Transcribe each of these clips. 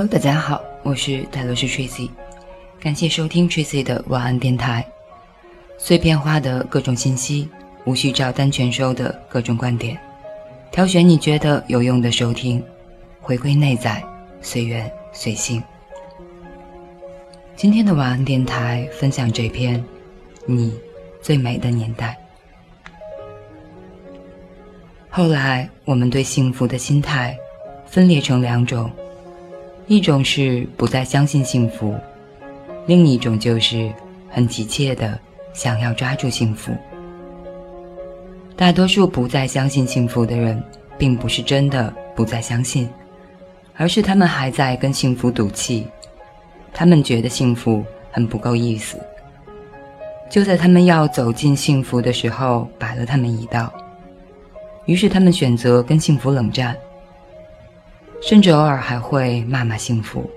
Hello，大家好，我是泰罗斯 Tracy，感谢收听 Tracy 的晚安电台。碎片化的各种信息，无需照单全收的各种观点，挑选你觉得有用的收听，回归内在，随缘随性。今天的晚安电台分享这篇《你最美的年代》。后来，我们对幸福的心态分裂成两种。一种是不再相信幸福，另一种就是很急切的想要抓住幸福。大多数不再相信幸福的人，并不是真的不再相信，而是他们还在跟幸福赌气。他们觉得幸福很不够意思，就在他们要走进幸福的时候，摆了他们一道。于是他们选择跟幸福冷战。甚至偶尔还会骂骂幸福，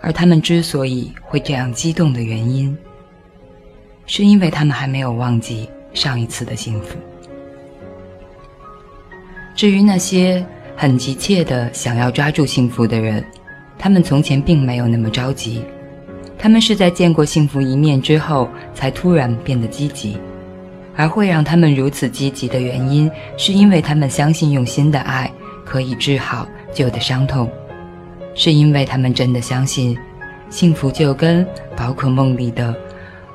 而他们之所以会这样激动的原因，是因为他们还没有忘记上一次的幸福。至于那些很急切的想要抓住幸福的人，他们从前并没有那么着急，他们是在见过幸福一面之后才突然变得积极，而会让他们如此积极的原因，是因为他们相信用心的爱可以治好。旧的伤痛，是因为他们真的相信，幸福就跟宝可梦里的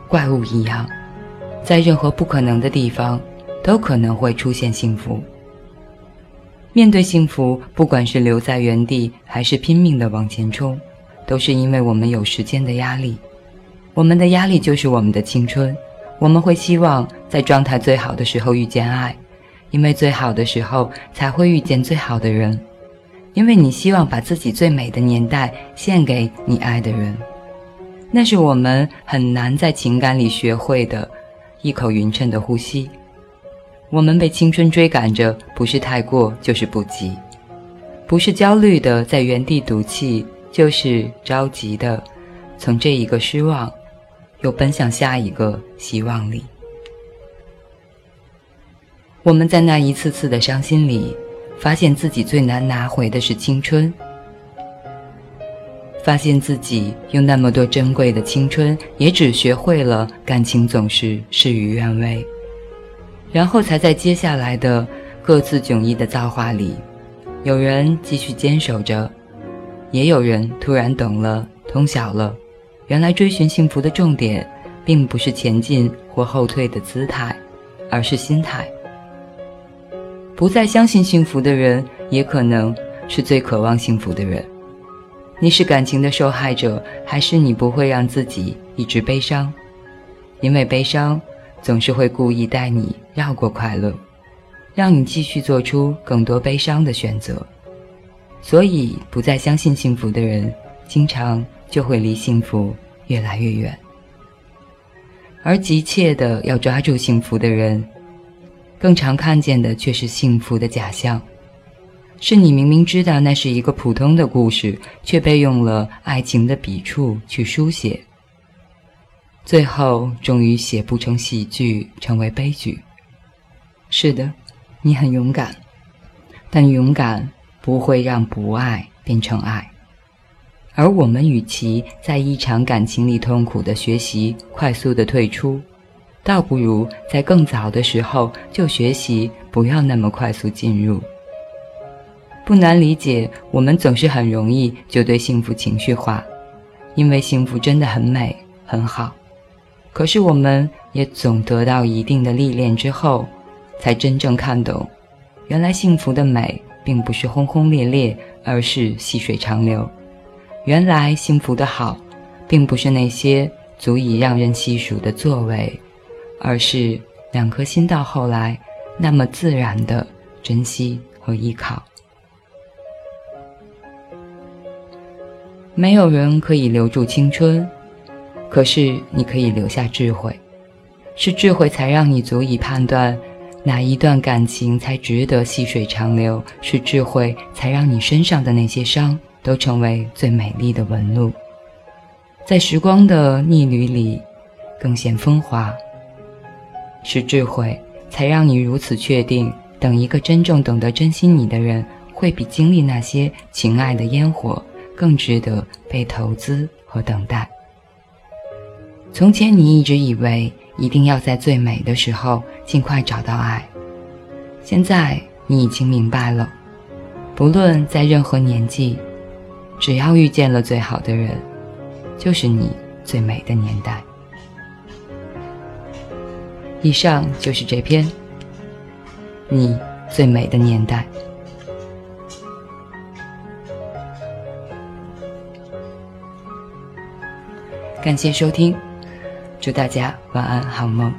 怪物一样，在任何不可能的地方，都可能会出现幸福。面对幸福，不管是留在原地，还是拼命的往前冲，都是因为我们有时间的压力。我们的压力就是我们的青春，我们会希望在状态最好的时候遇见爱，因为最好的时候才会遇见最好的人。因为你希望把自己最美的年代献给你爱的人，那是我们很难在情感里学会的，一口匀称的呼吸。我们被青春追赶着，不是太过就是不急，不是焦虑的在原地赌气，就是着急的从这一个失望，又奔向下一个希望里。我们在那一次次的伤心里。发现自己最难拿回的是青春，发现自己用那么多珍贵的青春，也只学会了感情总是事与愿违，然后才在接下来的各自迥异的造化里，有人继续坚守着，也有人突然懂了、通晓了，原来追寻幸福的重点，并不是前进或后退的姿态，而是心态。不再相信幸福的人，也可能是最渴望幸福的人。你是感情的受害者，还是你不会让自己一直悲伤？因为悲伤总是会故意带你绕过快乐，让你继续做出更多悲伤的选择。所以，不再相信幸福的人，经常就会离幸福越来越远。而急切的要抓住幸福的人。更常看见的却是幸福的假象，是你明明知道那是一个普通的故事，却被用了爱情的笔触去书写，最后终于写不成喜剧，成为悲剧。是的，你很勇敢，但勇敢不会让不爱变成爱。而我们与其在一场感情里痛苦的学习，快速的退出。倒不如在更早的时候就学习，不要那么快速进入。不难理解，我们总是很容易就对幸福情绪化，因为幸福真的很美很好。可是我们也总得到一定的历练之后，才真正看懂，原来幸福的美并不是轰轰烈烈，而是细水长流。原来幸福的好，并不是那些足以让人细数的作为。而是两颗心到后来那么自然的珍惜和依靠。没有人可以留住青春，可是你可以留下智慧。是智慧才让你足以判断哪一段感情才值得细水长流。是智慧才让你身上的那些伤都成为最美丽的纹路，在时光的逆旅里更显风华。是智慧，才让你如此确定，等一个真正懂得珍惜你的人，会比经历那些情爱的烟火更值得被投资和等待。从前，你一直以为一定要在最美的时候尽快找到爱，现在你已经明白了，不论在任何年纪，只要遇见了最好的人，就是你最美的年代。以上就是这篇《你最美的年代》。感谢收听，祝大家晚安好梦。